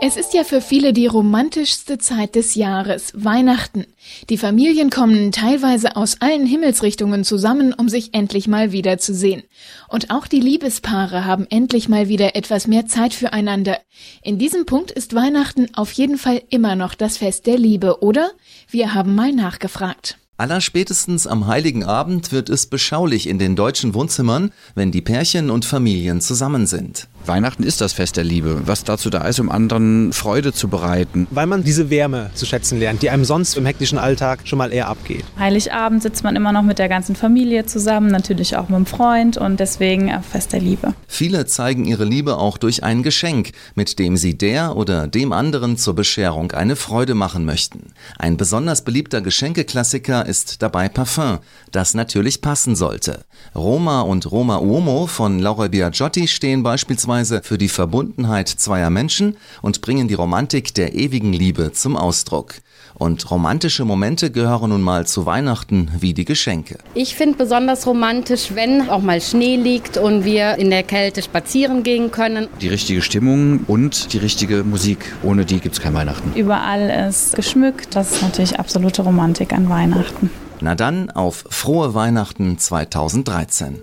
Es ist ja für viele die romantischste Zeit des Jahres, Weihnachten. Die Familien kommen teilweise aus allen Himmelsrichtungen zusammen, um sich endlich mal wiederzusehen. Und auch die Liebespaare haben endlich mal wieder etwas mehr Zeit füreinander. In diesem Punkt ist Weihnachten auf jeden Fall immer noch das Fest der Liebe, oder? Wir haben mal nachgefragt. Allerspätestens am heiligen Abend wird es beschaulich in den deutschen Wohnzimmern, wenn die Pärchen und Familien zusammen sind. Weihnachten ist das Fest der Liebe, was dazu da ist, um anderen Freude zu bereiten. Weil man diese Wärme zu schätzen lernt, die einem sonst im hektischen Alltag schon mal eher abgeht. Heiligabend sitzt man immer noch mit der ganzen Familie zusammen, natürlich auch mit dem Freund und deswegen Fest der Liebe. Viele zeigen ihre Liebe auch durch ein Geschenk, mit dem sie der oder dem anderen zur Bescherung eine Freude machen möchten. Ein besonders beliebter Geschenkeklassiker ist dabei Parfum, das natürlich passen sollte. Roma und Roma Uomo von Laura Biagiotti stehen beispielsweise beispielsweise für die Verbundenheit zweier Menschen und bringen die Romantik der ewigen Liebe zum Ausdruck. Und romantische Momente gehören nun mal zu Weihnachten wie die Geschenke. Ich finde besonders romantisch, wenn auch mal Schnee liegt und wir in der Kälte spazieren gehen können. Die richtige Stimmung und die richtige Musik. Ohne die gibt es kein Weihnachten. Überall ist geschmückt. Das ist natürlich absolute Romantik an Weihnachten. Na dann auf frohe Weihnachten 2013